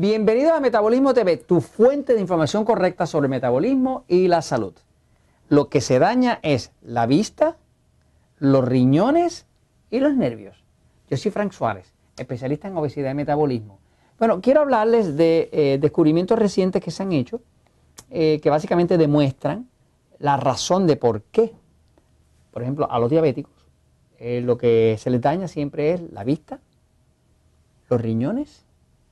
Bienvenido a Metabolismo TV, tu fuente de información correcta sobre metabolismo y la salud. Lo que se daña es la vista, los riñones y los nervios. Yo soy Frank Suárez, especialista en obesidad y metabolismo. Bueno, quiero hablarles de eh, descubrimientos recientes que se han hecho, eh, que básicamente demuestran la razón de por qué, por ejemplo, a los diabéticos, eh, lo que se les daña siempre es la vista, los riñones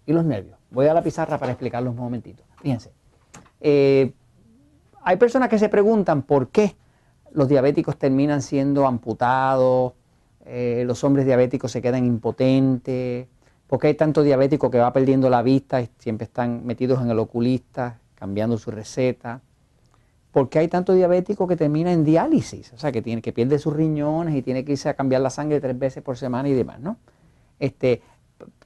y los nervios. Voy a la pizarra para explicarlos un momentito. Fíjense. Eh, hay personas que se preguntan por qué los diabéticos terminan siendo amputados, eh, los hombres diabéticos se quedan impotentes, por qué hay tanto diabético que va perdiendo la vista y siempre están metidos en el oculista, cambiando su receta. ¿Por qué hay tanto diabético que termina en diálisis? O sea, que, tiene, que pierde sus riñones y tiene que irse a cambiar la sangre tres veces por semana y demás, ¿no? Este,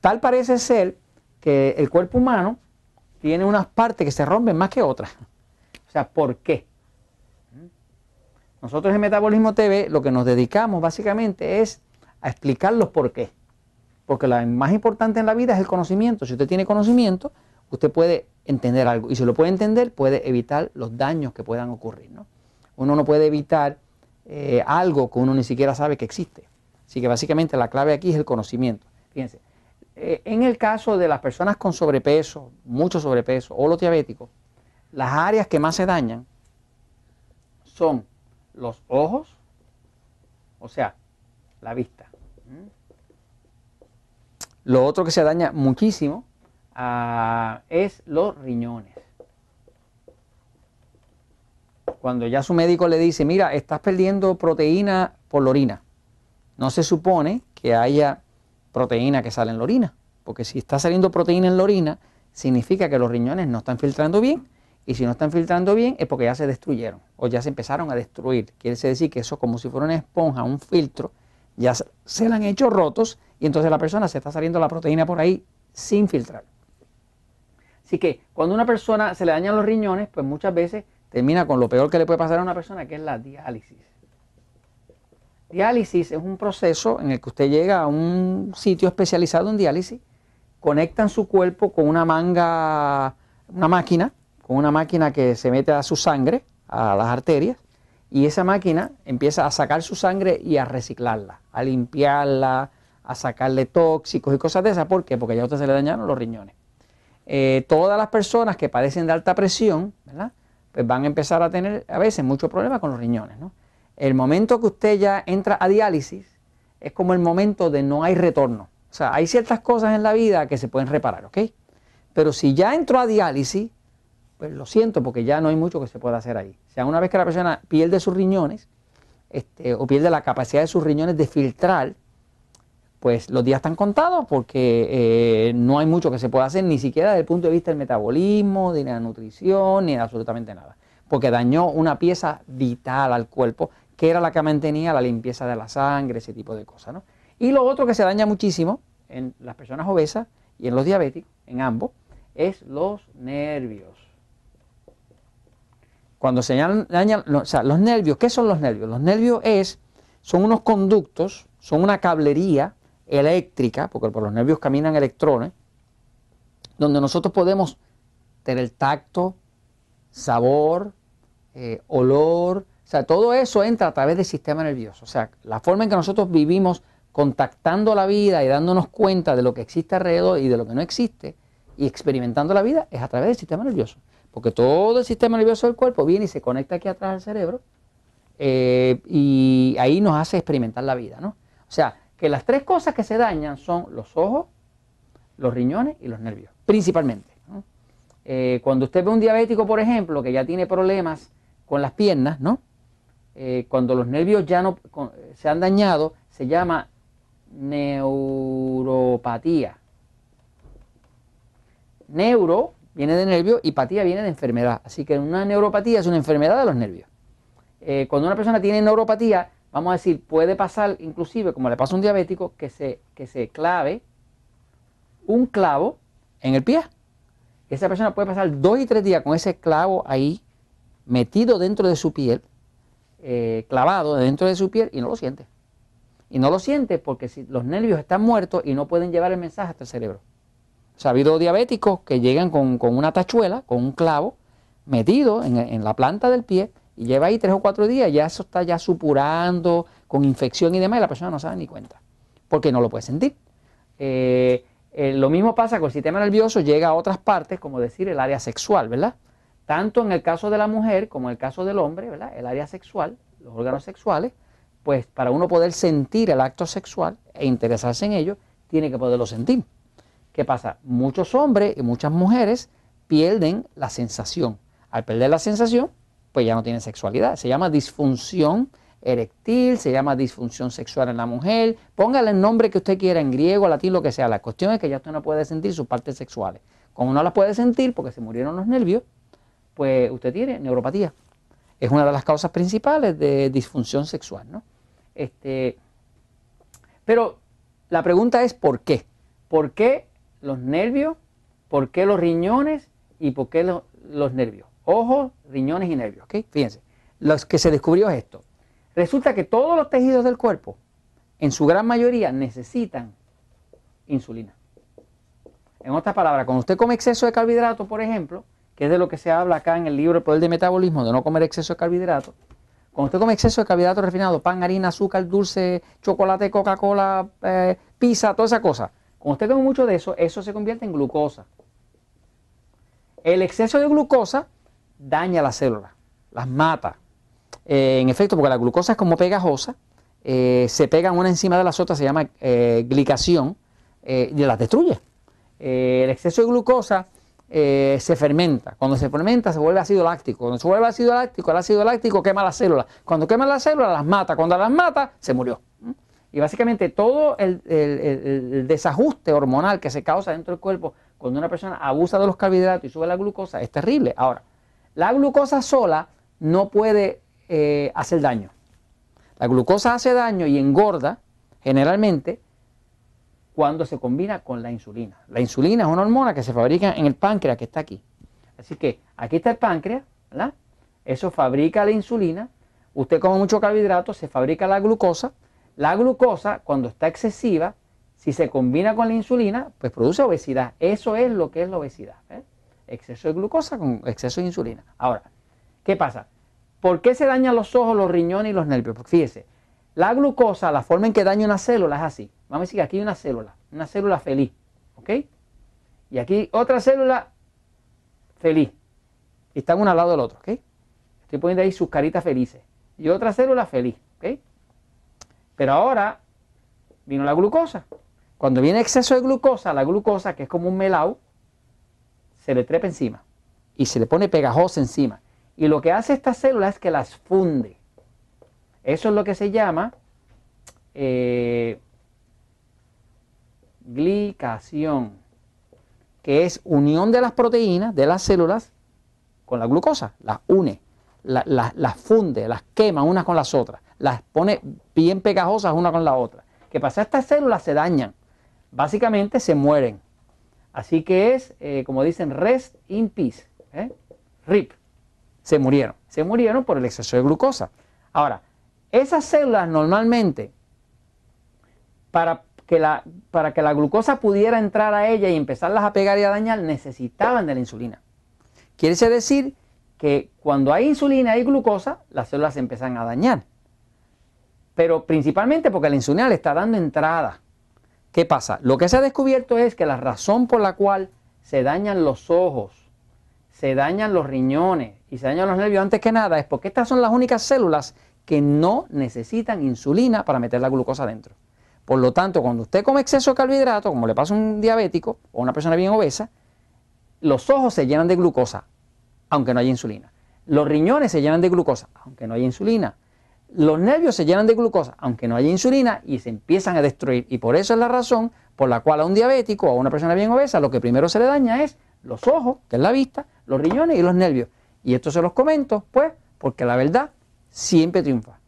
tal parece ser que el cuerpo humano tiene unas partes que se rompen más que otras. O sea, ¿por qué? Nosotros en Metabolismo TV lo que nos dedicamos básicamente es a explicar los por qué. Porque lo más importante en la vida es el conocimiento. Si usted tiene conocimiento, usted puede entender algo. Y si lo puede entender, puede evitar los daños que puedan ocurrir. Uno no puede evitar eh, algo que uno ni siquiera sabe que existe. Así que básicamente la clave aquí es el conocimiento. Fíjense, eh, en el caso de las personas con sobrepeso, mucho sobrepeso o los diabéticos, las áreas que más se dañan son los ojos, o sea, la vista. Lo otro que se daña muchísimo ah, es los riñones. Cuando ya su médico le dice, mira, estás perdiendo proteína por la orina, no se supone que haya proteína que sale en la orina. Porque si está saliendo proteína en la orina, significa que los riñones no están filtrando bien. Y si no están filtrando bien es porque ya se destruyeron o ya se empezaron a destruir. Quiere decir que eso como si fuera una esponja, un filtro, ya se le han hecho rotos y entonces la persona se está saliendo la proteína por ahí sin filtrar. Así que cuando una persona se le dañan los riñones, pues muchas veces termina con lo peor que le puede pasar a una persona, que es la diálisis. Diálisis es un proceso en el que usted llega a un sitio especializado en diálisis, conectan su cuerpo con una manga, una máquina, con una máquina que se mete a su sangre, a las arterias, y esa máquina empieza a sacar su sangre y a reciclarla, a limpiarla, a sacarle tóxicos y cosas de esas. ¿Por qué? Porque ya a usted se le dañaron los riñones. Eh, todas las personas que padecen de alta presión, ¿verdad? Pues van a empezar a tener a veces muchos problemas con los riñones, ¿no? El momento que usted ya entra a diálisis es como el momento de no hay retorno. O sea, hay ciertas cosas en la vida que se pueden reparar, ¿ok? Pero si ya entró a diálisis, pues lo siento, porque ya no hay mucho que se pueda hacer ahí. O sea, una vez que la persona pierde sus riñones, este, o pierde la capacidad de sus riñones de filtrar, pues los días están contados porque eh, no hay mucho que se pueda hacer, ni siquiera desde el punto de vista del metabolismo, de la nutrición, ni de absolutamente nada. Porque dañó una pieza vital al cuerpo que era la que mantenía la limpieza de la sangre, ese tipo de cosas. ¿no? Y lo otro que se daña muchísimo en las personas obesas y en los diabéticos, en ambos, es los nervios. Cuando se dañan, o sea, los nervios, ¿qué son los nervios? Los nervios es, son unos conductos, son una cablería eléctrica, porque por los nervios caminan electrones, donde nosotros podemos tener tacto, sabor, eh, olor, o sea, todo eso entra a través del sistema nervioso. O sea, la forma en que nosotros vivimos contactando la vida y dándonos cuenta de lo que existe alrededor y de lo que no existe y experimentando la vida es a través del sistema nervioso. Porque todo el sistema nervioso del cuerpo viene y se conecta aquí atrás al cerebro eh, y ahí nos hace experimentar la vida, ¿no? O sea, que las tres cosas que se dañan son los ojos, los riñones y los nervios, principalmente. Eh, cuando usted ve un diabético, por ejemplo, que ya tiene problemas con las piernas, ¿no? Eh, cuando los nervios ya no se han dañado, se llama neuropatía. Neuro viene de nervio y patía viene de enfermedad. Así que una neuropatía es una enfermedad de los nervios. Eh, cuando una persona tiene neuropatía, vamos a decir, puede pasar inclusive, como le pasa a un diabético, que se, que se clave un clavo en el pie. Esa persona puede pasar dos y tres días con ese clavo ahí metido dentro de su piel eh, clavado dentro de su piel y no lo siente. Y no lo siente porque si los nervios están muertos y no pueden llevar el mensaje hasta el cerebro. O sea, ha habido diabéticos que llegan con, una tachuela, con un clavo, metido en, la planta del pie y lleva ahí tres o cuatro días, ya eso está ya supurando, con infección y demás, y la persona no sabe ni cuenta, porque no lo puede sentir. Eh, eh, lo mismo pasa con el sistema nervioso, llega a otras partes, como decir el área sexual, ¿verdad? Tanto en el caso de la mujer como en el caso del hombre, ¿verdad? El área sexual, los órganos sexuales, pues para uno poder sentir el acto sexual e interesarse en ello, tiene que poderlo sentir. ¿Qué pasa? Muchos hombres y muchas mujeres pierden la sensación. Al perder la sensación, pues ya no tienen sexualidad. Se llama disfunción erectil, se llama disfunción sexual en la mujer. Póngale el nombre que usted quiera, en griego, latín, lo que sea. La cuestión es que ya usted no puede sentir sus partes sexuales. Como no las puede sentir porque se murieron los nervios, pues usted tiene neuropatía. Es una de las causas principales de disfunción sexual, ¿no? Este, pero la pregunta es ¿por qué? ¿Por qué los nervios, por qué los riñones y por qué los, nervios. Ojos, riñones y nervios. ¿ok? Fíjense, lo que se descubrió es esto. Resulta que todos los tejidos del cuerpo, en su gran mayoría, necesitan insulina. En otras palabras, cuando usted come exceso de carbohidratos, por ejemplo, que es de lo que se habla acá en el libro El Poder de Metabolismo, de no comer exceso de carbohidratos, cuando usted come exceso de carbohidratos refinados, pan, harina, azúcar, dulce, chocolate, Coca-Cola, eh, pizza, toda esa cosa, cuando usted come mucho de eso, eso se convierte en glucosa. El exceso de glucosa daña las células, las mata. Eh, en efecto, porque la glucosa es como pegajosa, eh, se pegan una encima de las otras, se llama glicación, y las destruye. el exceso de glucosa se fermenta. Cuando se fermenta se vuelve ácido láctico. Cuando se vuelve ácido láctico, el ácido láctico quema las células. Cuando quema las células las mata. Cuando las mata, se murió. Y básicamente todo el, desajuste hormonal que se causa dentro del cuerpo cuando una persona abusa de los carbohidratos y sube la glucosa es terrible. Ahora, la glucosa sola no puede eh, hacer daño. La glucosa hace daño y engorda generalmente cuando se combina con la insulina. La insulina es una hormona que se fabrica en el páncreas que está aquí. Así que aquí está el páncreas, ¿verdad? Eso fabrica la insulina. Usted come mucho carbohidrato, se fabrica la glucosa la glucosa, cuando está excesiva, si se combina con la insulina, pues produce obesidad. Eso es lo que es la obesidad. ¿eh? Exceso de glucosa con exceso de insulina. Ahora, ¿qué pasa? ¿Por qué se dañan los ojos, los riñones y los nervios? Porque fíjese, la glucosa, la forma en que daña una célula es así. Vamos a decir que aquí hay una célula, una célula feliz. ¿Ok? Y aquí otra célula feliz. Y están una al lado del otro. ¿Ok? Estoy poniendo ahí sus caritas felices. Y otra célula feliz. ¿Ok? Pero ahora vino la glucosa. Cuando viene exceso de glucosa, la glucosa, que es como un melao, se le trepa encima y se le pone pegajosa encima. Y lo que hace esta célula es que las funde. Eso es lo que se llama eh, glicación, que es unión de las proteínas de las células con la glucosa, las une, las funde, las quema unas con las otras las pone bien pegajosas una con la otra. ¿Qué pasa? Estas células se dañan, básicamente se mueren. Así que es, eh, como dicen, rest in peace. ¿eh? RIP. Se murieron. Se murieron por el exceso de glucosa. Ahora, esas células normalmente, para para que la glucosa pudiera entrar a ella y empezarlas a pegar y a dañar, necesitaban de la insulina. Quiere decir que cuando hay insulina y glucosa, las células se empiezan a dañar pero principalmente porque la insulina le está dando entrada. ¿Qué pasa? Lo que se ha descubierto es que la razón por la cual se dañan los ojos, se dañan los riñones y se dañan los nervios antes que nada es porque estas son las únicas células que no necesitan insulina para meter la glucosa dentro. Por lo tanto, cuando usted come exceso de carbohidratos, como le pasa a un diabético o a una persona bien obesa, los ojos se llenan de glucosa, aunque no haya insulina. Los riñones se llenan de glucosa, aunque no haya insulina los nervios se llenan de glucosa, aunque no haya insulina, y se empiezan a destruir. Y por eso es la razón por la cual a un diabético o a una persona bien obesa lo que primero se le daña es los ojos, que es la vista, los riñones y los nervios. Y esto se los comento, pues, porque la verdad siempre triunfa.